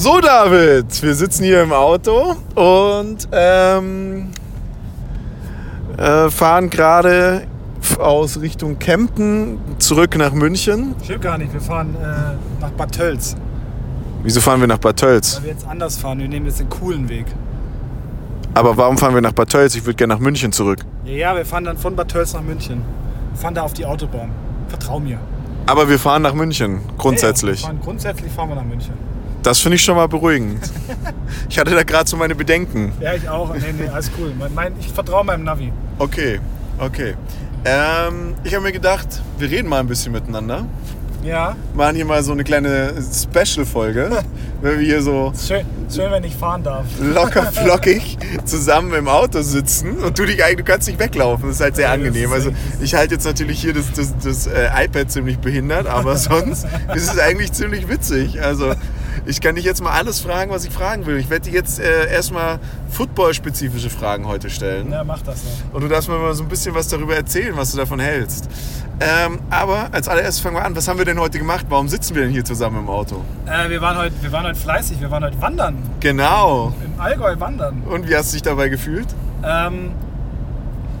So, David, wir sitzen hier im Auto und ähm, äh, fahren gerade aus Richtung Kempten zurück nach München. Stimmt gar nicht, wir fahren äh, nach Bad Tölz. Wieso fahren wir nach Bad Tölz? Weil wir jetzt anders fahren, wir nehmen jetzt den coolen Weg. Aber warum fahren wir nach Bad Tölz? Ich würde gerne nach München zurück. Ja, ja, wir fahren dann von Bad Tölz nach München. Wir fahren da auf die Autobahn. Vertrau mir. Aber wir fahren nach München, grundsätzlich. Ja, wir fahren, grundsätzlich fahren wir nach München. Das finde ich schon mal beruhigend. ich hatte da gerade so meine Bedenken. Ja, ich auch. Nee, nee, alles cool. Mein, ich vertraue meinem Navi. Okay, okay. Ähm, ich habe mir gedacht, wir reden mal ein bisschen miteinander. Ja. Machen hier mal so eine kleine Special-Folge, wenn wir hier so Schön, schön, wenn ich fahren darf. locker flockig zusammen im Auto sitzen und du dich eigentlich, du kannst nicht weglaufen. Das ist halt sehr Ja, angenehm. Also ich halte jetzt natürlich hier das, das, das äh, iPad ziemlich behindert, aber sonst ist es eigentlich ziemlich witzig. Also ich kann dich jetzt mal alles fragen, was ich fragen will. Ich werde dir jetzt äh, erstmal football-spezifische Fragen heute stellen. Ja, mach das noch. Und du darfst mir mal so ein bisschen was darüber erzählen, was du davon hältst. Ähm, aber als allererstes fangen wir an. Was haben wir denn heute gemacht? Warum sitzen wir denn hier zusammen im Auto? Äh, wir, waren heute, wir waren heute fleißig, wir waren heute wandern. Genau. Im Allgäu wandern. Und wie hast du dich dabei gefühlt? Ähm,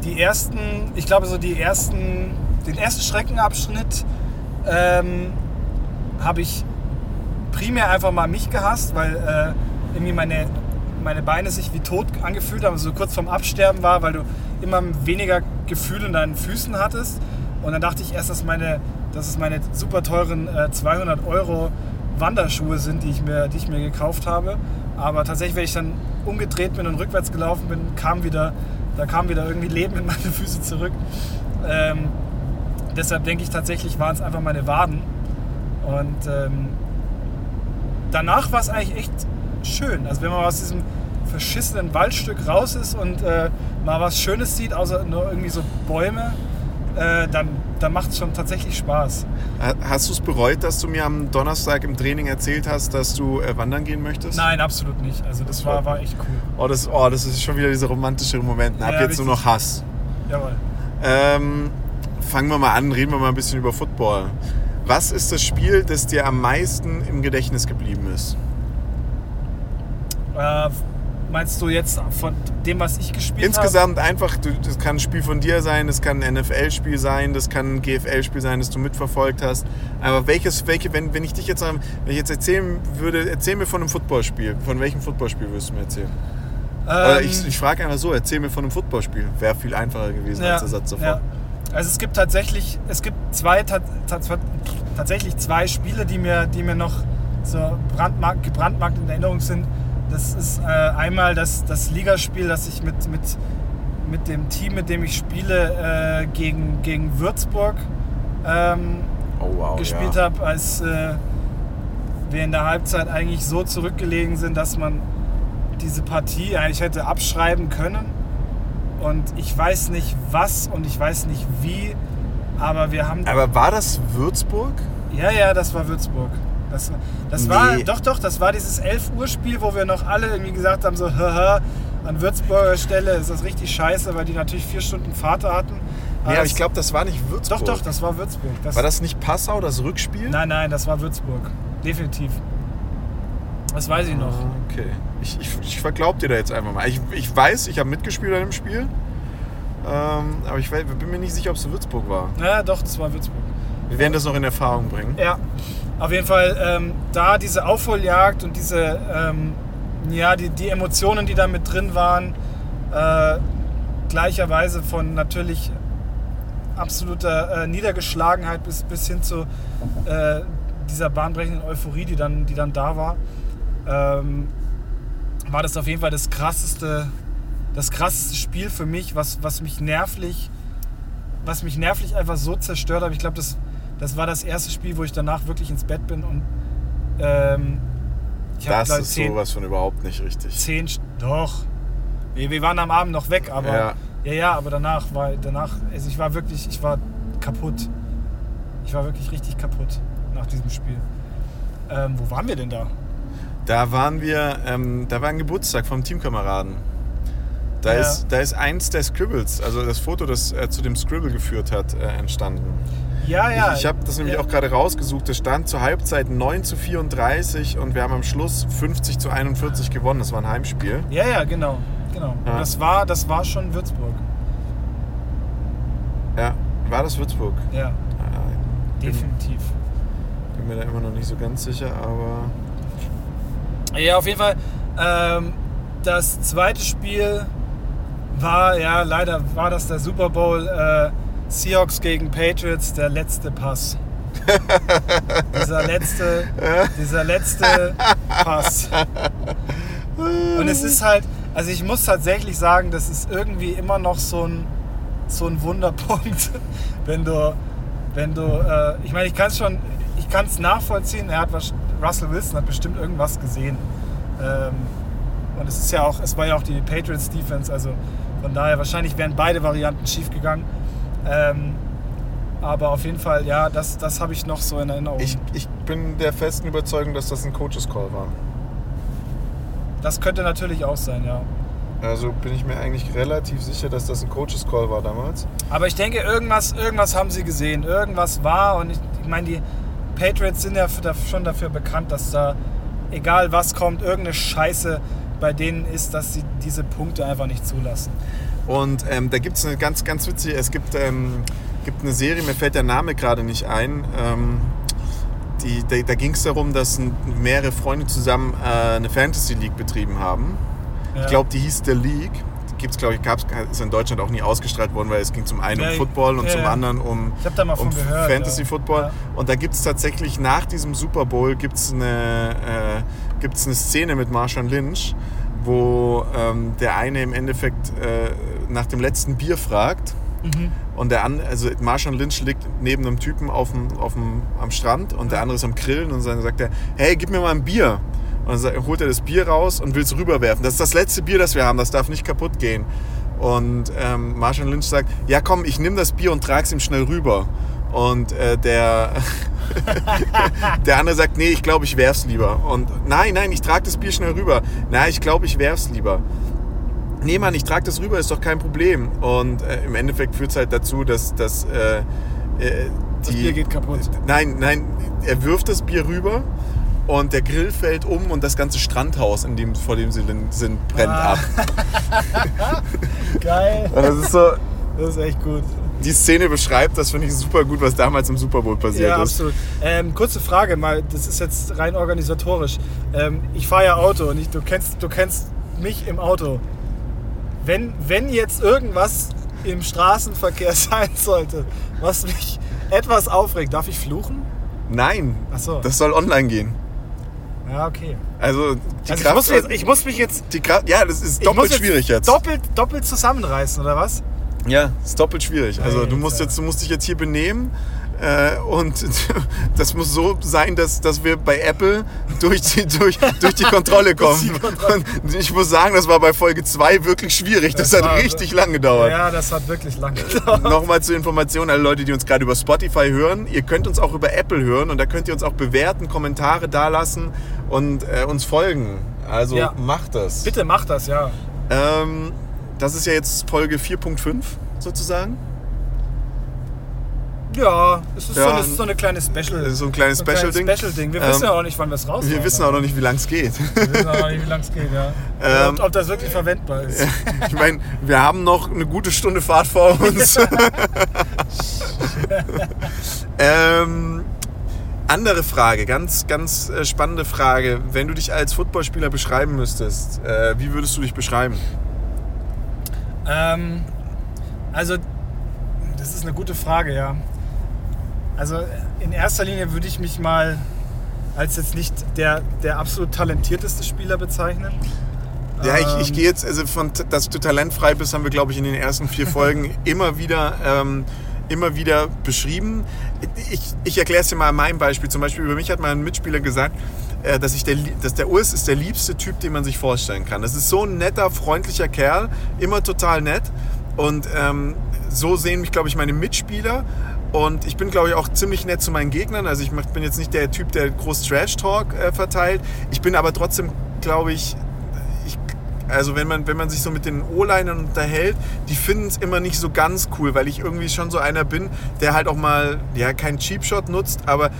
die ersten, ich glaube so die ersten, den ersten Streckenabschnitt ähm, habe ich primär einfach mal mich gehasst, weil äh, irgendwie meine, meine Beine sich wie tot angefühlt haben, so kurz vorm Absterben war, weil du immer weniger Gefühl in deinen Füßen hattest. Und dann dachte ich erst, dass, meine, dass es meine super teuren äh, 200 Euro Wanderschuhe sind, die ich, mir, die ich mir gekauft habe. Aber tatsächlich, wenn ich dann umgedreht bin und rückwärts gelaufen bin, kam wieder, da kam wieder irgendwie Leben in meine Füße zurück. Ähm, deshalb denke ich tatsächlich, waren es einfach meine Waden. Und ähm, danach war es eigentlich echt schön. Also wenn man aus diesem verschissenen Waldstück raus ist und äh, mal was Schönes sieht, außer nur irgendwie so Bäume, äh, dann, dann macht es schon tatsächlich Spaß. Ha- Hast du es bereut, dass du mir am Donnerstag im Training erzählt hast, dass du äh, wandern gehen möchtest? Nein, absolut nicht. Also das war, war echt cool. Oh das, oh, das ist schon wieder dieser romantische Moment. Ab Ja, jetzt nur richtig. noch Hass. Jawohl. Ähm, fangen wir mal an, reden wir mal ein bisschen über Football. Was ist das Spiel, das dir am meisten im Gedächtnis geblieben ist? Äh, meinst du jetzt von dem, was ich gespielt habe? Insgesamt einfach, das kann ein Spiel von dir sein, das kann ein NFL-Spiel sein, das kann ein GFL-Spiel sein, das du mitverfolgt hast. Aber welches, welche, wenn, wenn ich dich jetzt, wenn ich jetzt erzählen würde, erzähl mir von einem Footballspiel. Von welchem Footballspiel würdest du mir erzählen? Ähm, ich, ich frage einfach so, erzähl mir von einem Footballspiel. Wäre viel einfacher gewesen als der Satz davor. ja. Also es gibt tatsächlich, es gibt zwei, ta ta tatsächlich zwei Spiele, die mir, die mir noch so brandmark, gebrandmarkt in Erinnerung sind. Das ist äh, einmal das, das Ligaspiel, das ich mit, mit, mit dem Team, mit dem ich spiele, äh, gegen, gegen Würzburg ähm, Oh wow. gespielt ja. habe, als äh, wir in der Halbzeit eigentlich so zurückgelegen sind, dass man diese Partie eigentlich hätte abschreiben können. Und ich weiß nicht was und ich weiß nicht wie, aber wir haben. Aber war das Würzburg? Ja, ja, das war Würzburg. Das, das Nee. war, doch, doch, das war dieses 11 Uhr Spiel, wo wir noch alle irgendwie gesagt haben, so, haha, an Würzburger Stelle ist das richtig scheiße, weil die natürlich vier Stunden Fahrt hatten. Ja, aber das- ich glaube, das war nicht Würzburg. Doch, doch, das war Würzburg. Das, War das nicht Passau, das Rückspiel? Nein, nein, das war Würzburg. Definitiv. Das weiß ich noch. Okay. Ich, ich, ich verglaub dir da jetzt einfach mal. Ich, ich weiß, ich habe mitgespielt an dem Spiel. Ähm, aber ich weiß- bin mir nicht sicher, ob es Würzburg war. Ja, doch, das war Würzburg. Wir werden das noch in Erfahrung bringen. Ja, auf jeden Fall ähm, da diese Aufholjagd und diese, ähm, ja, die, die Emotionen, die da mit drin waren, äh, gleicherweise von natürlich absoluter äh, Niedergeschlagenheit bis, bis hin zu äh, dieser bahnbrechenden Euphorie, die dann, die dann da war, ähm, war das auf jeden Fall das krasseste, das krasseste Spiel für mich, was, was mich nervlich, was mich nervlich einfach so zerstört hat. Ich glaube, das, das war das erste Spiel, wo ich danach wirklich ins Bett bin und ähm, ich hab, Das glaub, ist zehn, sowas von überhaupt nicht richtig. zehn, doch. Wir, wir waren am Abend noch weg, aber Ja. ja, ja, aber danach war danach, also ich war wirklich, ich war kaputt. Ich war wirklich richtig kaputt nach diesem Spiel. Ähm, wo waren wir denn da? Da waren wir, ähm, da war ein Geburtstag vom Teamkameraden. Da, Ja. ist, da ist eins der Scribbles, also das Foto, das äh, zu dem Scribble geführt hat, äh, entstanden. Ja, ja. Ich, ich habe das nämlich Ja. auch gerade rausgesucht. Es stand zur Halbzeit 9 zu 34 und wir haben am Schluss 50 zu 41 gewonnen. Das war ein Heimspiel. Ja, ja, genau. genau. Ja. Das, war, das war schon Würzburg. Ja, war das Würzburg? Ja, Ja, definitiv. bin mir da immer noch nicht so ganz sicher, aber Ja, auf jeden Fall. Ähm, das zweite Spiel war, ja, leider war das der Super Bowl äh, Seahawks gegen Patriots, der letzte Pass. dieser letzte, dieser letzte Pass. Und es ist halt, also ich muss tatsächlich sagen, das ist irgendwie immer noch so ein, so ein Wunderpunkt, wenn du, wenn du, äh, ich meine, ich kann es schon, ich kann es nachvollziehen. Er hat was, Russell Wilson hat bestimmt irgendwas gesehen. Ähm, und es ist ja auch, es war ja auch die Patriots Defense, also von daher wahrscheinlich wären beide Varianten schief gegangen. Ähm, aber auf jeden Fall, ja, das, das habe ich noch so in Erinnerung. ich, ich bin der festen Überzeugung, dass das ein Coaches Call war. das könnte natürlich auch sein, ja. Also bin ich mir eigentlich relativ sicher, dass das ein Coaches Call war damals. Aber ich denke, irgendwas, irgendwas haben sie gesehen. Irgendwas war. Und ich, ich meine, die Patriots sind ja schon dafür bekannt, dass da, egal was kommt, irgendeine Scheiße bei denen ist, dass sie diese Punkte einfach nicht zulassen. Und ähm, da gibt es eine ganz, ganz witzige, es gibt, ähm, gibt eine Serie, mir fällt der Name gerade nicht ein. Ähm, die, da da ging es darum, dass mehrere Freunde zusammen äh, eine Fantasy League betrieben haben. Ja. Ich glaube, die hieß The League. Gibt's, glaube ich, gab's, ist in Deutschland auch nie ausgestrahlt worden, weil es ging zum einen Ja, um Football und ja, zum anderen um, um gehört. Fantasy. Football. Und da gibt es tatsächlich nach diesem Super Bowl gibt's eine, äh, gibt's eine Szene mit Marshawn Lynch, wo ähm, der eine im Endeffekt äh, nach dem letzten Bier fragt. Mhm. Und der andere, also Marshawn Lynch liegt neben einem Typen auf dem, auf dem, am Strand und der andere ist am Grillen und dann sagt er, hey, gib mir mal ein Bier. Und dann holt er das Bier raus und will es rüberwerfen. Das ist das letzte Bier, das wir haben, das darf nicht kaputt gehen. Und ähm, Marshawn Lynch sagt, ja komm, ich nehme das Bier und trag's ihm schnell rüber. Und äh, der, der andere sagt, nee, ich glaube, ich werf's lieber. Und nein, nein, ich trage das Bier schnell rüber. Nein, ich glaube, ich werf's lieber. Nee, Mann, ich trage das rüber, ist doch kein Problem. Und äh, im Endeffekt führt es halt dazu, dass, dass äh, äh, Das die, Bier geht kaputt. Nein, nein, er wirft das Bier rüber und der Grill fällt um und das ganze Strandhaus, in dem, vor dem sie sind, brennt Ah. ab. Geil. Und das ist so, Das ist echt gut. die Szene beschreibt, das finde ich super gut, was damals im Super Bowl passiert Ja, ist. absolut. Ähm, kurze Frage, mal, das ist jetzt rein organisatorisch. Ähm, ich fahre ja Auto und ich, du, kennst, du kennst mich im Auto. Wenn, wenn jetzt irgendwas im Straßenverkehr sein sollte, was mich etwas aufregt, darf ich fluchen? Nein, Ach so. das soll online gehen. Ja, okay. Also die Also ich, Kraft, muss jetzt, ich muss mich jetzt die Kraft, ja, das ist ich doppelt schwierig jetzt. Doppelt, doppelt zusammenreißen, oder was? Ja, ist doppelt schwierig. Also du musst jetzt, du musst dich jetzt hier benehmen und das muss so sein, dass, dass wir bei Apple durch die, durch, durch die Kontrolle die kommen. Kontrolle. Und ich muss sagen, das war bei Folge 2 wirklich schwierig. Das, Das hat war- richtig lang gedauert. Ja, das hat wirklich lange gedauert. Nochmal zur Information, alle Leute, die uns gerade über Spotify hören. Ihr könnt uns auch über Apple hören und da könnt ihr uns auch bewerten, Kommentare dalassen und äh, uns folgen. Also Ja. macht das. Bitte mach das, ja. Ähm, das ist ja jetzt Folge 4.5 sozusagen. Ja, es ist, Ja, so, eine, so eine kleine Special. so ein kleines so Special-Ding. Special-Ding. Wir Ähm, wissen ja auch nicht, wann wir es raus Wir wissen auch noch nicht, wie lang es geht. Wir wissen auch noch nicht, wie lange es geht, ja. Ähm, ob, ob das wirklich verwendbar ist. Ich meine, wir haben noch eine gute Stunde Fahrt vor uns. ähm, andere Frage, ganz, ganz äh, spannende Frage. Wenn du dich als Footballspieler beschreiben müsstest, äh, wie würdest du dich beschreiben? Ähm, also, das ist eine gute Frage, ja. Also, in erster Linie würde ich mich mal als jetzt nicht der, der absolut talentierteste Spieler bezeichnen. Ja, ich, ich Ähm, gehe jetzt, also von, dass du talentfrei bist, haben wir, glaube ich, in den ersten vier Folgen immer wieder, ähm, immer wieder beschrieben. Ich, ich erkläre es dir mal an meinem Beispiel. Zum Beispiel über mich hat mein Mitspieler gesagt, äh, dass, ich der, dass der Urs ist der liebste Typ, den man sich vorstellen kann. Das ist so ein netter, freundlicher Kerl, immer total nett. Und ähm, so sehen mich, glaube ich, meine Mitspieler. Und ich bin, glaube ich, auch ziemlich nett zu meinen Gegnern. Also ich bin jetzt nicht der Typ, der groß Trash-Talk äh, verteilt. Ich bin aber trotzdem, glaube ich, ich, also wenn man, wenn man sich so mit den O-Linern unterhält, die finden es immer nicht so ganz cool, weil ich irgendwie schon so einer bin, der halt auch mal, ja, keinen Cheap Shot nutzt, aber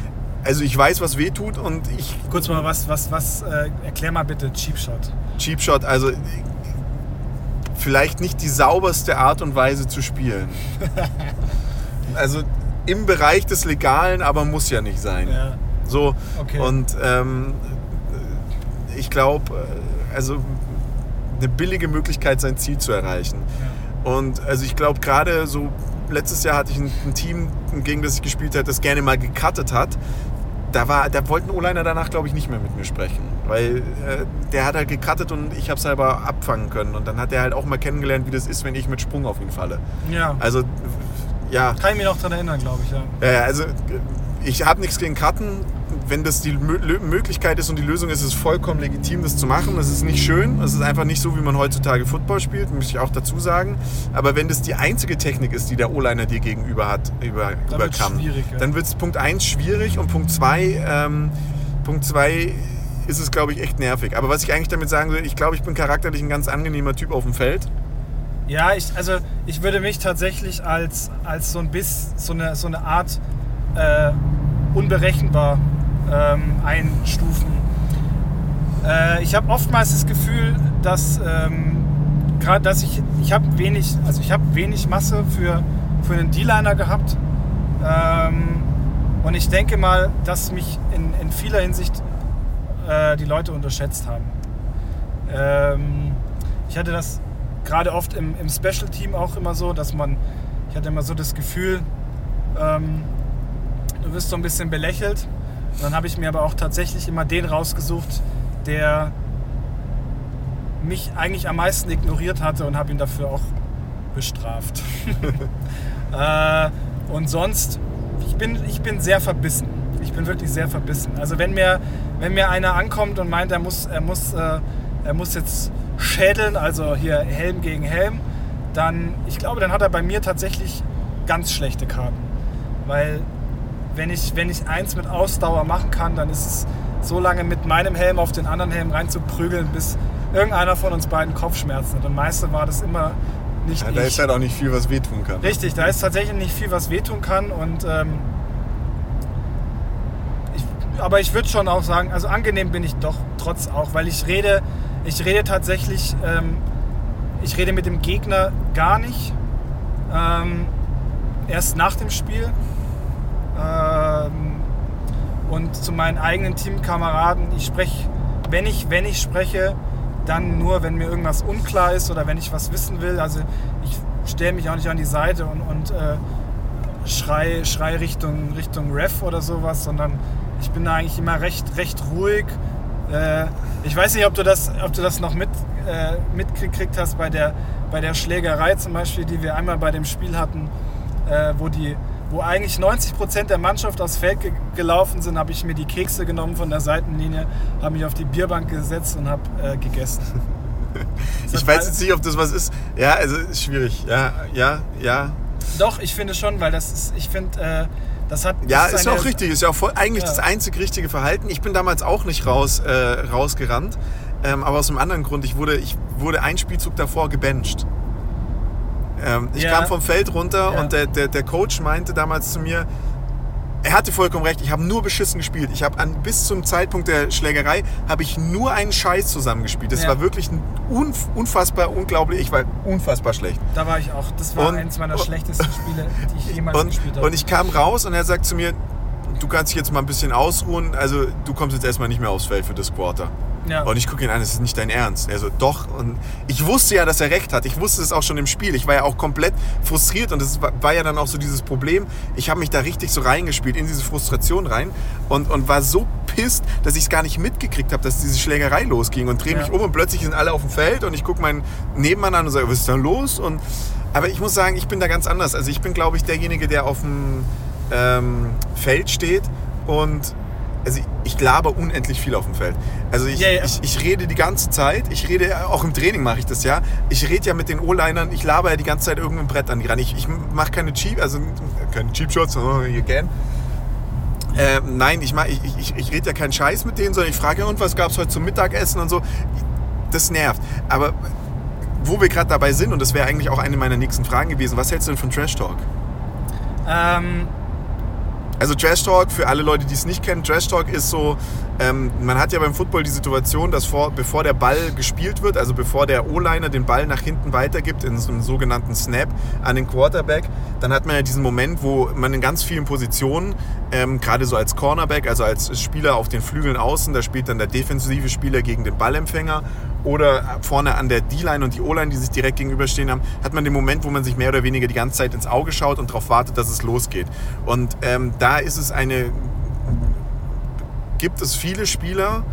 also ich weiß, was weh tut und ich. Kurz mal was, was, was, äh, erklär mal bitte Cheap Shot. Cheap Shot, also vielleicht nicht die sauberste Art und Weise zu spielen. also im Bereich des Legalen, aber muss ja nicht sein. Ja. So, Okay. und ähm, ich glaube, also eine billige Möglichkeit, sein Ziel zu erreichen. Und also ich glaube, gerade so letztes Jahr hatte ich ein, ein Team, gegen das ich gespielt habe, das gerne mal gecuttet hat. Da, war, da wollten O-Liner danach, glaube ich, nicht mehr mit mir sprechen. Weil äh, der hat halt gecuttet und ich habe es selber abfangen können. Und dann hat er halt auch mal kennengelernt, wie das ist, wenn ich mit Sprung auf ihn falle. Ja. Also, ja. Kann ich mich noch dran erinnern, glaube ich, ja. Ja, also ich habe nichts gegen Cutten. Wenn das die Mö Möglichkeit ist und die Lösung ist, ist es vollkommen legitim, das zu machen. Das ist nicht schön. Das ist einfach nicht so, wie man heutzutage Football spielt, muss ich auch dazu sagen. Aber wenn das die einzige Technik ist, die der O-Liner dir gegenüber hat, über, über wird's kann, schwierig, ja. dann wird es Punkt 1 schwierig und Punkt 2, ähm, Punkt 2 ist es, glaube ich, echt nervig. Aber was ich eigentlich damit sagen will, ich glaube, ich bin charakterlich ein ganz angenehmer Typ auf dem Feld. Ja, ich, also ich würde mich tatsächlich als, als so ein Biss, so eine, so eine Art äh, unberechenbar ähm, einstufen. Äh, ich habe oftmals das Gefühl, dass ähm, gerade, dass ich, ich habe wenig, also ich habe wenig Masse für, für einen D-Liner gehabt. Ähm, und ich denke mal, dass mich in, in vieler Hinsicht äh, die Leute unterschätzt haben. Ähm, ich hatte das gerade oft im, im Special Team auch immer so, dass man, ich hatte immer so das Gefühl, ähm, du wirst so ein bisschen belächelt. Und dann habe ich mir aber auch tatsächlich immer den rausgesucht, der mich eigentlich am meisten ignoriert hatte und habe ihn dafür auch bestraft. äh, und sonst, ich bin, ich bin sehr verbissen. Ich bin wirklich sehr verbissen. Also wenn mir, wenn mir einer ankommt und meint, er muss, er muss, äh, er muss jetzt schädeln, also hier Helm gegen Helm, dann, ich glaube, dann hat er bei mir tatsächlich ganz schlechte Karten. Weil wenn ich, wenn ich eins mit Ausdauer machen kann, dann ist es so lange mit meinem Helm auf den anderen Helm reinzuprügeln, bis irgendeiner von uns beiden Kopfschmerzen hat. Und meistens war das immer nicht Ja, da ich. ist halt auch nicht viel, was wehtun kann. Richtig, da ist tatsächlich nicht viel, was wehtun kann. Und, ähm, ich, aber ich würde schon auch sagen, also angenehm bin ich doch trotz auch, weil ich rede, ich rede tatsächlich, ähm, ich rede mit dem Gegner gar nicht. Ähm, erst nach dem Spiel. Ähm, und zu meinen eigenen Teamkameraden, ich spreche, wenn ich, wenn ich spreche, dann nur, wenn mir irgendwas unklar ist oder wenn ich was wissen will. Also ich stelle mich auch nicht an die Seite und, und äh, schrei, schrei Richtung, Richtung Ref oder sowas, sondern ich bin da eigentlich immer recht, recht ruhig. Äh, ich weiß nicht, ob du das, ob du das noch mit, äh, mitgekriegt hast bei der, bei der Schlägerei zum Beispiel, die wir einmal bei dem Spiel hatten, äh, wo die wo eigentlich 90% der Mannschaft aufs Feld ge gelaufen sind, habe ich mir die Kekse genommen von der Seitenlinie, habe mich auf die Bierbank gesetzt und habe äh, gegessen. Ich weiß jetzt nicht, ob das was ist. Ja, also ist schwierig. Ja, ja, ja. Doch, ich finde schon, weil das ist, ich finde, äh, das hat. Ja, das ist ja eine- auch richtig. Ist ja auch voll, eigentlich Ja. das einzig richtige Verhalten. Ich bin damals auch nicht raus, äh, rausgerannt. Ähm, aber aus einem anderen Grund. Ich wurde, ich wurde ein Spielzug davor gebencht. Ähm, ich Ja. kam vom Feld runter Ja. und der, der, der Coach meinte damals zu mir, er hatte vollkommen recht, ich habe nur beschissen gespielt. Ich habe an bis zum Zeitpunkt der Schlägerei habe ich nur einen Scheiß zusammengespielt. Das Ja. war wirklich unf unfassbar unglaublich. Ich war unfassbar schlecht. Da war ich auch. Das war Und- eines meiner und- schlechtesten Spiele, die ich jemals Und, gespielt habe. und ich kam raus und er sagt zu mir, du kannst dich jetzt mal ein bisschen ausruhen. Also du kommst jetzt erstmal nicht mehr aufs Feld für das Quarter. Ja. Und ich gucke ihn an, das ist nicht dein Ernst. Er so, doch. Und ich wusste ja, dass er recht hat. Ich wusste es auch schon im Spiel. Ich war ja auch komplett frustriert und das war, ja dann auch so dieses Problem. Ich habe mich da richtig so reingespielt, in diese Frustration rein und, und war so pisst, dass ich es gar nicht mitgekriegt habe, dass diese Schlägerei losging und drehe Ja. mich um und plötzlich sind alle auf dem Feld und ich gucke meinen Nebenmann an und sage, was ist da los? Und, aber ich muss sagen, ich bin da ganz anders. Also ich bin, glaube ich, derjenige, der auf dem ähm, Feld steht und also ich, laber unendlich viel auf dem Feld. Also ich, Ja, ja. ich, ich rede die ganze Zeit, ich rede, auch im Training mache ich das ja, ich rede ja mit den O-Linern, ich laber ja die ganze Zeit irgendein Brett an die ran. Ich, ich mache keine Cheap, also keine Cheap Shots, oh, you can. Ähm, nein, ich, mach, ich, ich, ich rede ja keinen Scheiß mit denen, sondern ich frage, ja, und was gab es heute zum Mittagessen und so. das nervt. Aber wo wir gerade dabei sind, und das wäre eigentlich auch eine meiner nächsten Fragen gewesen, was hältst du denn von Trash Talk? Ähm, Also Trash Talk, für alle Leute, die es nicht kennen, Trash Talk ist so, ähm, man hat ja beim Football die Situation, dass vor, bevor der Ball gespielt wird, also bevor der O-Liner den Ball nach hinten weitergibt, in so einem sogenannten Snap an den Quarterback, dann hat man ja diesen Moment, wo man in ganz vielen Positionen, ähm, gerade so als Cornerback, also als Spieler auf den Flügeln außen, da spielt dann der defensive Spieler gegen den Ballempfänger oder vorne an der D-Line und die O-Line, die sich direkt gegenüberstehen haben, hat man den Moment, wo man sich mehr oder weniger die ganze Zeit ins Auge schaut und darauf wartet, dass es losgeht. Und ähm, da ist es eine, gibt es viele Spieler,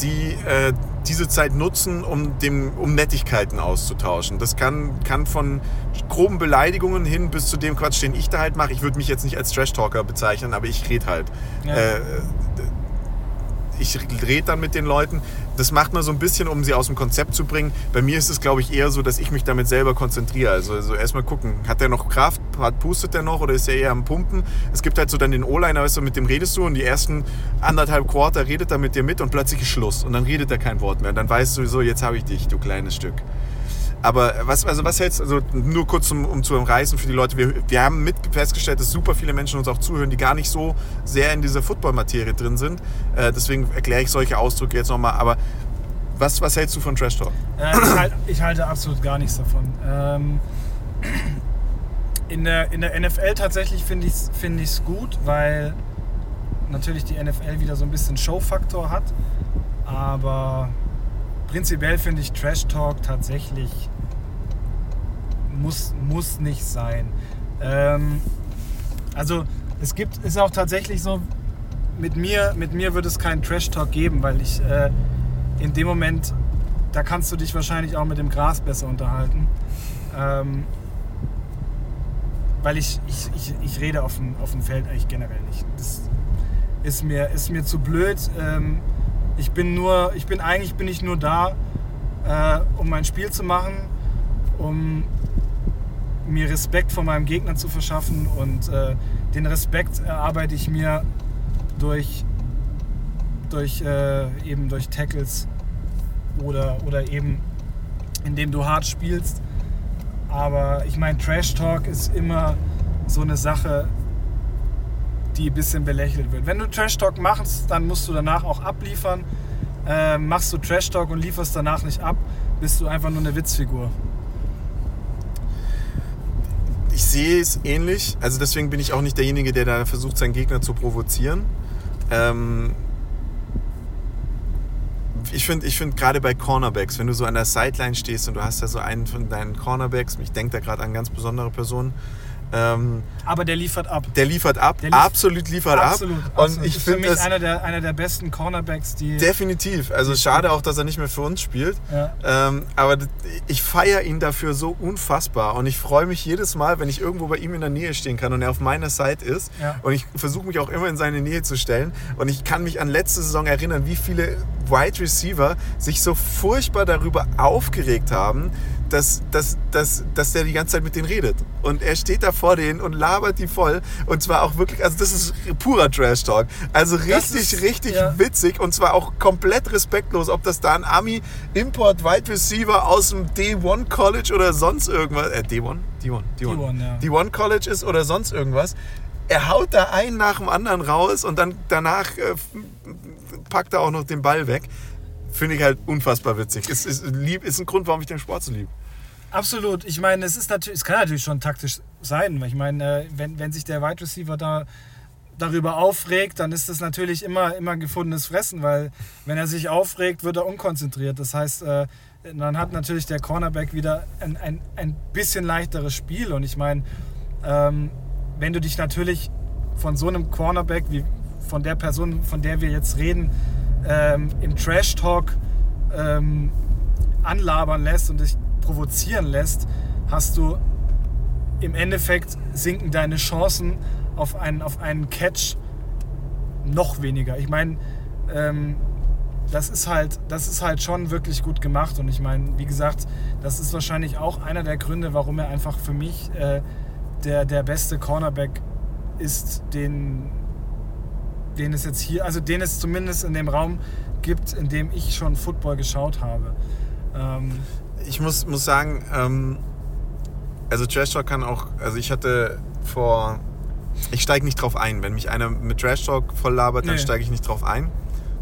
die äh, diese Zeit nutzen, um, dem, um Nettigkeiten auszutauschen. Das kann, kann von groben Beleidigungen hin bis zu dem Quatsch, den ich da halt mache. Ich würde mich jetzt nicht als Trash-Talker bezeichnen, aber ich rede halt. Ja. Äh, ich rede dann mit den Leuten. Das macht man so ein bisschen, um sie aus dem Konzept zu bringen. Bei mir ist es, glaube ich, eher so, dass ich mich damit selber konzentriere. Also, also erstmal gucken, hat der noch Kraft, hat, pustet der noch oder ist er eher am Pumpen? Es gibt halt so dann den O-Liner, weißt du, mit dem redest du und die ersten anderthalb Quarter redet er mit dir mit und plötzlich ist Schluss. Und dann redet er kein Wort mehr. Und dann weißt du so, jetzt habe ich dich, du kleines Stück. Aber was, also was hältst also nur kurz um, um zu umreißen für die Leute, wir, wir haben mit festgestellt, dass super viele Menschen uns auch zuhören, die gar nicht so sehr in dieser Football-Materie drin sind. Äh, deswegen erkläre ich solche Ausdrücke jetzt nochmal. Aber was, was hältst du von Trash Talk? Äh, ich, halt, ich halte absolut gar nichts davon. Ähm, in, der, in der NFL tatsächlich finde ich es find gut, weil natürlich die NFL wieder so ein bisschen Show-Faktor hat. Aber prinzipiell finde ich Trash Talk tatsächlich muss, muss nicht sein. Ähm, also es gibt, ist auch tatsächlich so, mit mir, mit mir wird es keinen Trash Talk geben, weil ich äh, in dem Moment, da kannst du dich wahrscheinlich auch mit dem Gras besser unterhalten. Ähm, weil ich, ich, ich, ich rede auf dem, auf dem Feld eigentlich generell nicht. Das ist mir, ist mir zu blöd. Ähm, ich bin nur, ich bin eigentlich bin ich nur da, äh, um mein Spiel zu machen, um mir Respekt vor meinem Gegner zu verschaffen und äh, den Respekt erarbeite ich mir durch, durch äh, eben durch Tackles oder, oder eben indem du hart spielst. Aber ich meine, Trash Talk ist immer so eine Sache, die ein bisschen belächelt wird. Wenn du Trash Talk machst, dann musst du danach auch abliefern. Äh, machst du Trash Talk und lieferst danach nicht ab, bist du einfach nur eine Witzfigur. Ich sehe es ähnlich. Also deswegen bin ich auch nicht derjenige, der da versucht, seinen Gegner zu provozieren. Ähm ich finde ich find gerade bei Cornerbacks, wenn du so an der Sideline stehst und du hast ja so einen von deinen Cornerbacks, ich denke da gerade an ganz besondere Personen, ähm, Aber der liefert ab. der liefert ab, Der lief- absolut liefert absolut. ab. absolut. Und ich ist für finde mich das einer der, einer der besten Cornerbacks, die. definitiv. Also schade auch, dass er nicht mehr für uns spielt. ja. Ähm, aber ich feiere ihn dafür so unfassbar und ich freue mich jedes Mal, wenn ich irgendwo bei ihm in der Nähe stehen kann und er auf meiner Seite ist. Ja. Und ich versuche mich auch immer in seine Nähe zu stellen. Und ich kann mich an letzte Saison erinnern, wie viele Wide Receiver sich so furchtbar darüber aufgeregt haben, dass, dass, dass, dass der die ganze Zeit mit denen redet. Und er steht da vor denen und labert die voll. Und zwar auch wirklich, also das ist purer Trash Talk. Also richtig, ist- richtig ja. witzig und zwar auch komplett respektlos, ob das da ein Ami Import Wide Receiver aus dem D1 College oder sonst irgendwas, äh, D1, D1, D1, D1, ja. D1 College ist oder sonst irgendwas. Er haut da einen nach dem anderen raus und dann danach äh, packt er auch noch den Ball weg. Finde ich halt unfassbar witzig. Ist, ist, lieb, ist ein Grund, warum ich den Sport so liebe. Absolut. Ich meine, es ist natürlich, es kann natürlich schon taktisch sein, ich meine, äh, wenn, wenn sich der Wide Receiver da darüber aufregt, dann ist das natürlich immer, immer gefundenes Fressen, weil wenn er sich aufregt, wird er unkonzentriert. Das heißt, äh, dann hat natürlich der Cornerback wieder ein, ein, ein bisschen leichteres Spiel. Und ich meine, ähm, wenn du dich natürlich von so einem Cornerback, wie von der Person, von der wir jetzt reden, ähm, im Trash-Talk ähm, anlabern lässt und dich provozieren lässt, hast du im Endeffekt sinken deine Chancen auf einen, auf einen Catch noch weniger. Ich meine, ähm, das ist halt, das ist halt schon wirklich gut gemacht und ich meine, wie gesagt, das ist wahrscheinlich auch einer der Gründe, warum er einfach für mich äh, der, der beste Cornerback ist, den, den es jetzt hier, also den es zumindest in dem Raum gibt, in dem ich schon Football geschaut habe. Ähm, ich muss, muss sagen, ähm, also Trash Talk kann auch, also ich hatte vor, ich steige nicht drauf ein. Wenn mich einer mit Trash Talk voll labert, dann Nee. steige ich nicht drauf ein.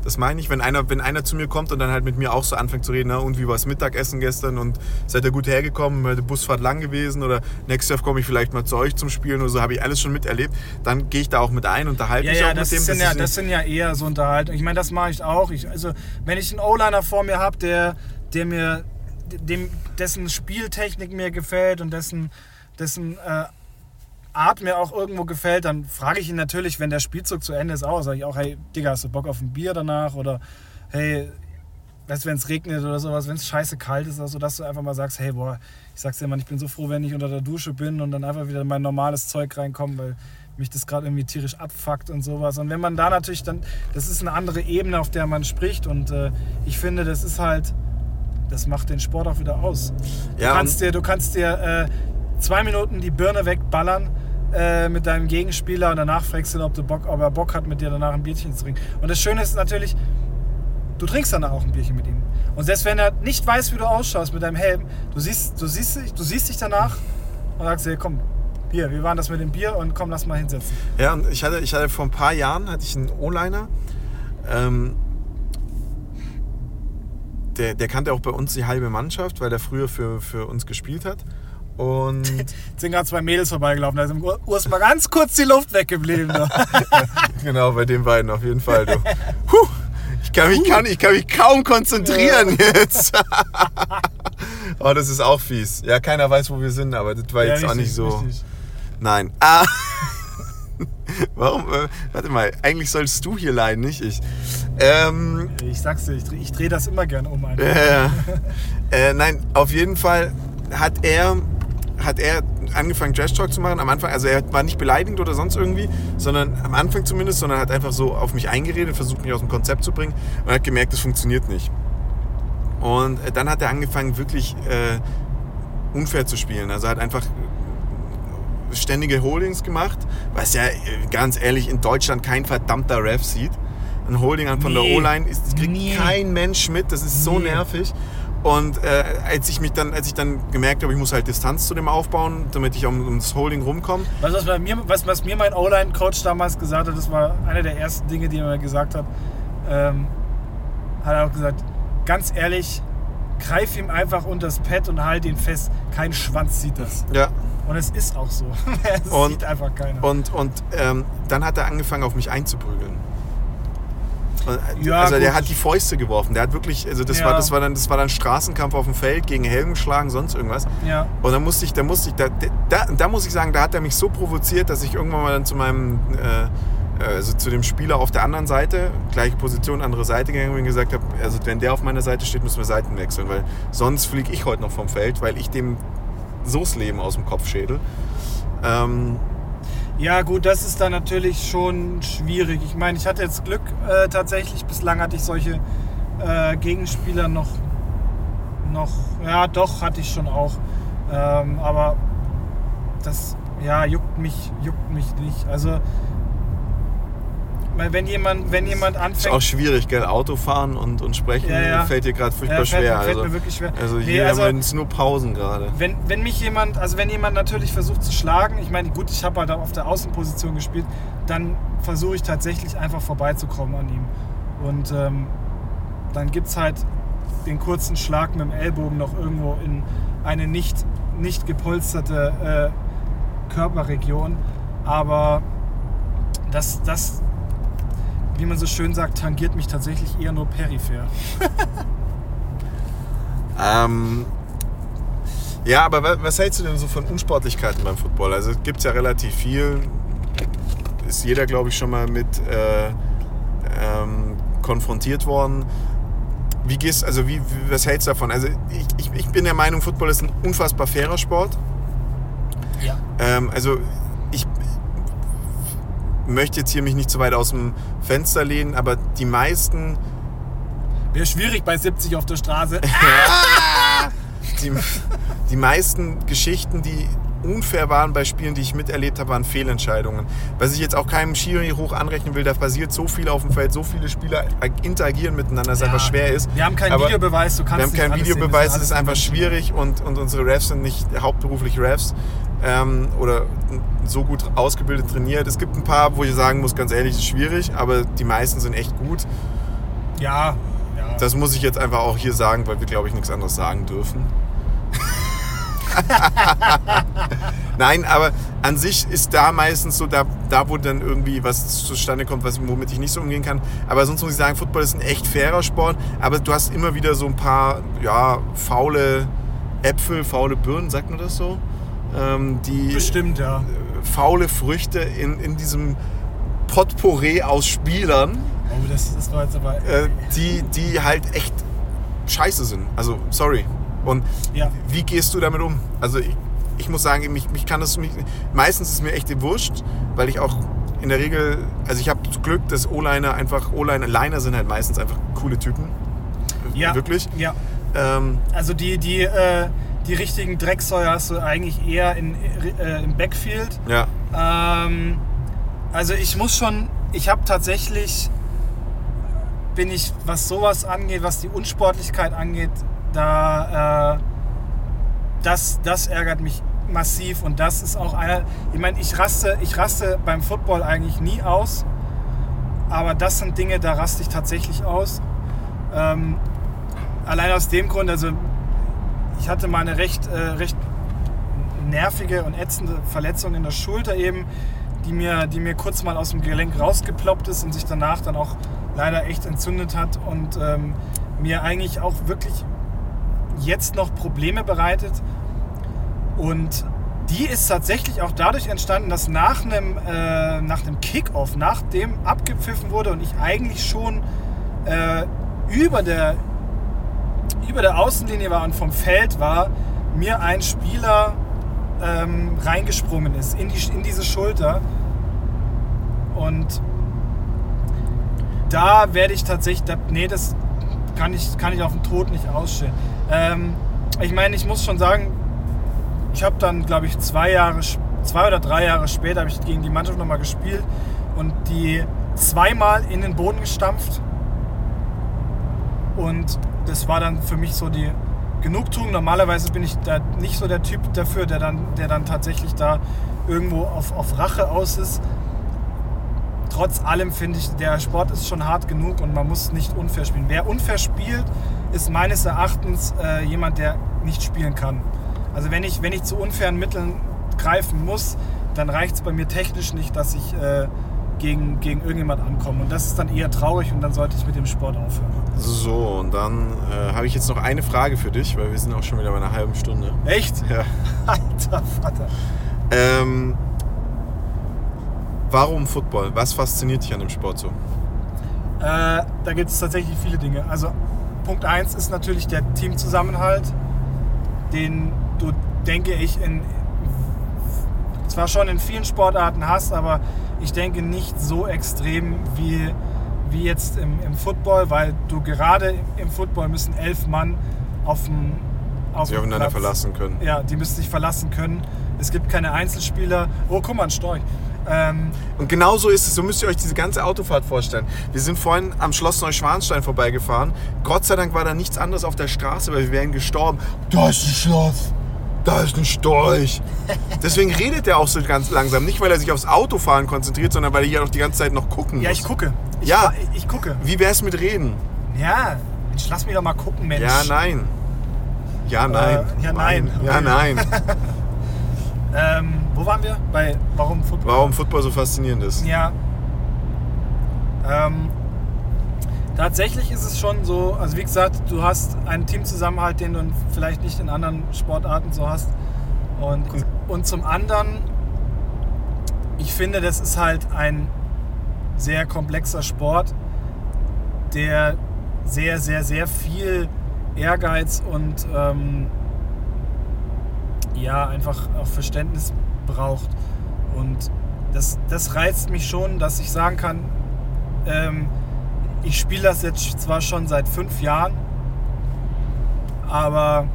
Das meine ich, wenn einer, wenn einer zu mir kommt und dann halt mit mir auch so anfängt zu reden, na, und wie war das Mittagessen gestern und seid ihr gut hergekommen, war die Busfahrt lang gewesen oder next Jahr komme ich vielleicht mal zu euch zum Spielen oder so, habe ich alles schon miterlebt, dann gehe ich da auch mit ein, unterhalte Ja, mich ja, auch das, mit dem. sind ja, das sind ja eher so Unterhaltungen. Ich meine, das mache ich auch. Ich, also, wenn ich einen O-Liner vor mir habe, der, der mir, dem, dessen Spieltechnik mir gefällt und dessen, dessen äh, Art mir auch irgendwo gefällt, dann frage ich ihn natürlich, wenn der Spielzug zu Ende ist, auch. Sage ich auch, hey, Digga, hast du Bock auf ein Bier danach? Oder hey, weißt du, wenn es regnet oder sowas, wenn es scheiße kalt ist oder so, dass du einfach mal sagst, hey, boah, ich sag's dir mal, ich bin so froh, wenn ich unter der Dusche bin und dann einfach wieder in mein normales Zeug reinkomme, weil mich das gerade irgendwie tierisch abfuckt und sowas. Und wenn man da natürlich dann, das ist eine andere Ebene, auf der man spricht und äh, ich finde, das ist halt, das macht den Sport auch wieder aus. Du Ja, kannst und- dir, du kannst dir äh, zwei Minuten die Birne wegballern äh, mit deinem Gegenspieler und danach fragst du ihn, ob, du Bock, ob er Bock hat, mit dir danach ein Bierchen zu trinken. Und das Schöne ist natürlich, du trinkst danach auch ein Bierchen mit ihm. Und selbst wenn er nicht weiß, wie du ausschaust mit deinem Helm, du siehst, du siehst, dich, du siehst dich danach und sagst dir, komm, Bier, wie war das mit dem Bier und komm, lass mal hinsetzen. Ja, und ich hatte, ich hatte vor ein paar Jahren hatte ich einen O-Liner. Ähm, der, der kannte auch bei uns die halbe Mannschaft, weil der früher für, für uns gespielt hat. Und sind gerade zwei Mädels vorbeigelaufen, da ist im Ur- Urs mal ganz kurz die Luft weggeblieben. ne? genau, bei den beiden auf jeden Fall. Puh, ich, kann mich, kann, ich kann mich kaum konzentrieren jetzt. oh, das ist auch fies. Ja, keiner weiß, wo wir sind, aber das war jetzt Ja, auch nicht richtig, so. richtig. Nein. Ah. Warum? Äh, warte mal, eigentlich sollst du hier leiden, nicht ich. Ähm, Ich sag's dir, ich drehe dreh das immer gern um. Äh, äh, nein, auf jeden Fall hat er, hat er angefangen, Trash Talk zu machen. Am Anfang, also er war nicht beleidigend oder sonst irgendwie, sondern am Anfang zumindest, sondern hat einfach so auf mich eingeredet, versucht mich aus dem Konzept zu bringen und hat gemerkt, das funktioniert nicht. Und äh, dann hat er angefangen, wirklich äh, unfair zu spielen. Also hat einfach ständige Holdings gemacht, was ja äh, ganz ehrlich in Deutschland kein verdammter Ref sieht. Ein Holding an von Nee. der O-Line das kriegt Nie. kein Mensch mit. Das ist so Nee. nervig. Und äh, als ich mich dann, als ich dann gemerkt habe, ich muss halt Distanz zu dem aufbauen, damit ich um, ums Holding rumkomme, Was, was, mir, was, was mir mein O-Line-Coach damals gesagt hat, das war einer der ersten Dinge, die er mir gesagt hat, ähm, hat er auch gesagt, ganz ehrlich, greif ihm einfach unter das Pad und halt ihn fest. Kein Schwanz sieht das. ja, Und es ist auch so. Es Und- sieht einfach keiner. Und, und ähm, dann hat er angefangen, auf mich einzuprügeln. Äh, Ja, also der gut. hat die Fäuste geworfen. Der hat wirklich, also das Ja. war, das war dann, das war dann Straßenkampf auf dem Feld gegen Helm schlagen, sonst irgendwas. ja. Und dann musste ich, da musste ich, da, da, da muss ich sagen, da hat er mich so provoziert, dass ich irgendwann mal dann zu meinem, äh, also zu dem Spieler auf der anderen Seite, gleiche Position, andere Seite gegangen bin und gesagt habe, also wenn der auf meiner Seite steht, müssen wir Seiten wechseln, weil sonst fliege ich heute noch vom Feld, weil ich dem so das Leben aus dem Kopf schädel. Ähm, Ja, gut, das ist dann natürlich schon schwierig. Ich meine, ich hatte jetzt Glück äh, tatsächlich. Bislang hatte ich solche äh, Gegenspieler noch, noch. Ja, doch, hatte ich schon auch. Ähm, aber das, ja, juckt mich, juckt mich nicht. Also, weil wenn jemand, wenn jemand ist auch anfängt. schwierig, gell? Autofahren und, und sprechen Ja, ja. fällt dir gerade furchtbar Ja, fällt, schwer. fällt also, mir wirklich schwer. also Nee, hier also- haben wir jetzt nur Pausen gerade. Wenn, wenn mich jemand, also wenn jemand natürlich versucht zu schlagen, ich meine, gut, ich habe halt auf der Außenposition gespielt, dann versuche ich tatsächlich einfach vorbeizukommen an ihm. Und ähm, dann gibt es halt den kurzen Schlag mit dem Ellbogen noch irgendwo in eine nicht, nicht gepolsterte äh, Körperregion. Aber das, das, wie man so schön sagt, tangiert mich tatsächlich eher nur peripher. Ähm, ja, aber wa- was hältst du denn so von Unsportlichkeiten beim Football? Also gibt es ja relativ viel. Ist jeder, glaube ich, schon mal mit äh, ähm, konfrontiert worden. Wie gehst, also wie, wie, was hältst du davon? Also ich, ich, ich bin der Meinung, Football ist ein unfassbar fairer Sport. Ja. Ähm, also möchte jetzt hier mich nicht zu weit aus dem Fenster lehnen, aber die meisten Wäre schwierig bei 70 auf der Straße. die, die meisten Geschichten, die unfair waren bei Spielen, die ich miterlebt habe, waren Fehlentscheidungen. Was ich jetzt auch keinem Schiri hoch anrechnen will, da passiert so viel auf dem Feld, so viele Spieler interagieren miteinander, dass es Ja, einfach schwer ist. Wir haben keinen Aber Videobeweis, du kannst Wir haben keinen Videobeweis, das es ist einfach schwierig und, und unsere Refs sind nicht hauptberuflich Refs ähm, oder so gut ausgebildet trainiert. Es gibt ein paar, wo ich sagen muss, ganz ehrlich, es ist schwierig, aber die meisten sind echt gut. Ja, ja. Das muss ich jetzt einfach auch hier sagen, weil wir, glaube ich, nichts anderes sagen dürfen. Nein, aber an sich ist da meistens so, da, da wo dann irgendwie was zustande kommt, was, womit ich nicht so umgehen kann. Aber sonst muss ich sagen, Football ist ein echt fairer Sport, aber du hast immer wieder so ein paar, ja, faule Äpfel, faule Birnen, sagt man das so? Ähm, die Bestimmt, ja. faule Früchte in, in diesem Potpourri aus Spielern, Oh, das, das war jetzt aber. äh, die, die halt echt scheiße sind. Also, sorry. Und ja. wie gehst du damit um? Also ich, ich muss sagen, mich, mich kann das mich, meistens ist mir echt wurscht, weil ich auch in der Regel, also ich habe Glück, dass O-Liner einfach, O-Liner, Liner sind halt meistens einfach coole Typen. Ja. Wirklich. Ja. Ähm, Also die, die, äh, die richtigen Drecksäuer hast du eigentlich eher in, äh, im Backfield. ja. Ähm, also ich muss schon, ich habe tatsächlich, bin ich, was sowas angeht, was die Unsportlichkeit angeht, da, äh, das, das ärgert mich massiv und das ist auch einer, ich meine, ich raste, ich raste beim Football eigentlich nie aus, aber das sind Dinge, da raste ich tatsächlich aus. Ähm, allein aus dem Grund, also ich hatte mal eine recht, äh, recht nervige und ätzende Verletzung in der Schulter eben, die mir, die mir kurz mal aus dem Gelenk rausgeploppt ist und sich danach dann auch leider echt entzündet hat und ähm, mir eigentlich auch wirklich jetzt noch Probleme bereitet. Und die ist tatsächlich auch dadurch entstanden, dass nach einem, äh, nach einem Kickoff, nachdem abgepfiffen wurde und ich eigentlich schon äh, über, der, über der Außenlinie war und vom Feld war, mir ein Spieler ähm, reingesprungen ist in, die, in diese Schulter. Und da werde ich tatsächlich, da, nee, das kann ich, kann ich auf den Tod nicht ausstellen. Ähm, ich meine, ich muss schon sagen, ich habe dann, glaube ich, zwei Jahre, zwei oder drei Jahre später habe ich gegen die Mannschaft nochmal gespielt und die zweimal in den Boden gestampft. Und das war dann für mich so die Genugtuung. Normalerweise bin ich da nicht so der Typ dafür, der dann, der dann tatsächlich da irgendwo auf, auf Rache aus ist. Trotz allem finde ich, der Sport ist schon hart genug und man muss nicht unfair spielen. Wer unfair spielt, ist meines Erachtens äh, jemand, der nicht spielen kann. Also wenn ich, wenn ich zu unfairen Mitteln greifen muss, dann reicht es bei mir technisch nicht, dass ich äh, gegen, gegen irgendjemand ankomme. Und das ist dann eher traurig und dann sollte ich mit dem Sport aufhören. So, und dann äh, habe ich jetzt noch eine Frage für dich, weil wir sind auch schon wieder bei einer halben Stunde. Echt? Ja. Alter Vater. Ähm, warum Football? Was fasziniert dich an dem Sport so? Äh, da gibt es tatsächlich viele Dinge. Also Punkt 1 ist natürlich der Teamzusammenhalt, den du, denke ich, in, zwar schon in vielen Sportarten hast, aber ich denke nicht so extrem wie, wie jetzt im, im Football, weil du gerade im Football müssen elf Mann auf dem auf Sie dem aufeinander Platz- verlassen können. Ja, die müssen sich verlassen können. Es gibt keine Einzelspieler. Oh, guck mal, ein Storch. Ähm, Und genau so ist es. So müsst ihr euch diese ganze Autofahrt vorstellen. Wir sind vorhin am Schloss Neuschwanstein vorbeigefahren. Gott sei Dank war da nichts anderes auf der Straße, weil wir wären gestorben. Da ist ein Schloss. Da ist ein Storch. Deswegen redet er auch so ganz langsam. Nicht, weil er sich aufs Autofahren konzentriert, sondern weil er hier auch die ganze Zeit noch gucken ja, muss. ich gucke. Ich, Ja. Ich, ich gucke. Wie wär's mit Reden? Ja, Mensch, lass mich doch mal gucken, Mensch. Ja, nein. Ja, nein. Äh, ja, nein. Ja, nein. Ähm, wo waren wir? Bei Warum Football? Warum Football so faszinierend ist. Ja. Ähm, tatsächlich ist es schon so, also wie gesagt, du hast einen Teamzusammenhalt, den du vielleicht nicht in anderen Sportarten so hast. Und, und zum anderen, ich finde, das ist halt ein sehr komplexer Sport, der sehr, sehr, sehr viel Ehrgeiz und ähm, ja, einfach auch Verständnis braucht. Und das, das reizt mich schon, dass ich sagen kann, ähm, ich spiele das jetzt zwar schon seit fünf Jahren, aber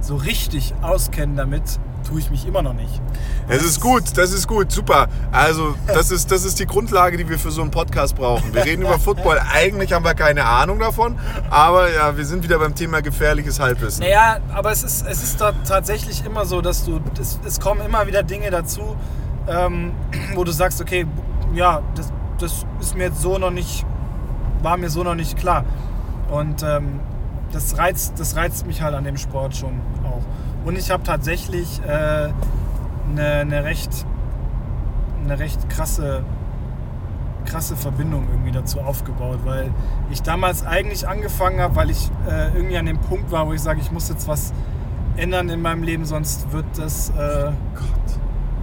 so richtig auskennen damit tue ich mich immer noch nicht. Es ist gut, das ist gut, super. Also, das ist, das ist die Grundlage, die wir für so einen Podcast brauchen. Wir reden über Football. Eigentlich haben wir keine Ahnung davon, aber ja, wir sind wieder beim Thema gefährliches Halbwissen. Naja, aber es ist, es ist tatsächlich immer so, dass du, es, es kommen immer wieder Dinge dazu, ähm, wo du sagst, okay, ja, das, das ist mir jetzt so noch nicht, war mir so noch nicht klar. Und ähm, das, reizt, das reizt mich halt an dem Sport schon auch. Und ich habe tatsächlich äh, eine, eine, recht, eine recht krasse, krasse Verbindung irgendwie dazu aufgebaut, weil ich damals eigentlich angefangen habe, weil ich äh, irgendwie an dem Punkt war, wo ich sage, ich muss jetzt was ändern in meinem Leben, sonst wird das, äh,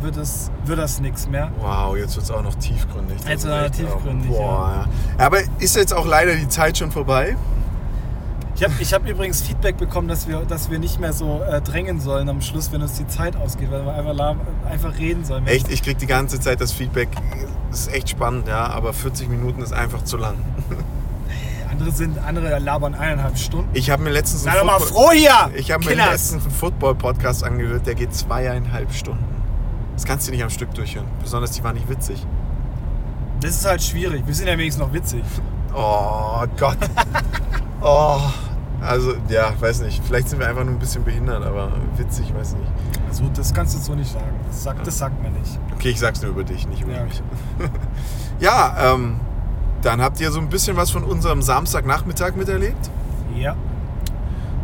wird das, wird das nichts mehr. Wow, jetzt wird es auch noch tiefgründig. Das Jetzt wird echt tiefgründig, auch- Boah, ja. Aber ist jetzt auch leider die Zeit schon vorbei? Ich habe ich hab übrigens Feedback bekommen, dass wir, dass wir nicht mehr so äh, drängen sollen am Schluss, wenn uns die Zeit ausgeht, weil wir einfach, einfach reden sollen. Echt, ich krieg die ganze Zeit das Feedback. Das ist echt spannend, ja, aber 40 Minuten ist einfach zu lang. Andere, sind, andere labern eineinhalb Stunden. Ich habe mir letztens Sei doch mal Football- froh hier! Ich habe mir letztens einen Football-Podcast angehört, der geht zweieinhalb Stunden. Das kannst du nicht am Stück durchhören. Besonders die war nicht witzig. Das ist halt schwierig. Wir sind ja wenigstens noch witzig. Oh Gott. oh. Also, ja, weiß nicht. Vielleicht sind wir einfach nur ein bisschen behindert, aber witzig, weiß nicht. Also das kannst du so nicht sagen. Das sagt, das sagt man nicht. Okay, ich sag's nur über dich, nicht über Ja, mich. Ja, ähm, dann habt ihr so ein bisschen was von unserem Samstagnachmittag miterlebt. Ja,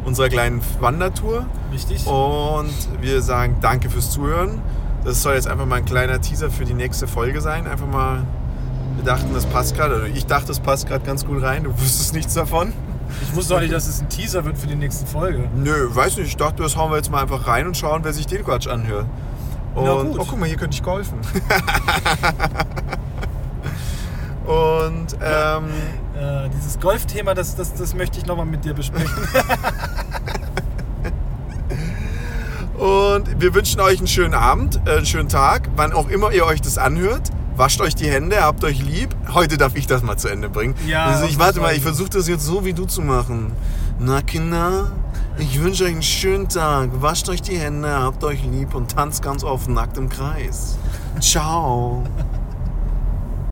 Unserer kleinen Wandertour. richtig. Und wir sagen danke fürs Zuhören. Das soll jetzt einfach mal ein kleiner Teaser für die nächste Folge sein. Einfach mal, wir dachten, das passt gerade. Oder ich dachte, das passt gerade ganz gut rein. Du wusstest nichts davon. Ich wusste auch nicht, dass es ein Teaser wird für die nächste Folge. Nö, weiß nicht. Ich dachte, das hauen wir jetzt mal einfach rein und schauen, wer sich den Quatsch anhört. Und, Na gut. oh, guck mal, hier könnte ich golfen. und, ähm, Äh, dieses Golfthema, das, das, das möchte ich nochmal mit dir besprechen. Und wir wünschen euch einen schönen Abend, äh, einen schönen Tag, wann auch immer ihr euch das anhört. Wascht euch die Hände, habt euch lieb. Heute darf ich das mal zu Ende bringen. Ja, also ich warte mal, ich versuche das jetzt so wie du zu machen. Na Kinder, ich wünsche euch einen schönen Tag. Wascht euch die Hände, habt euch lieb und tanzt ganz oft nackt im Kreis. Ciao.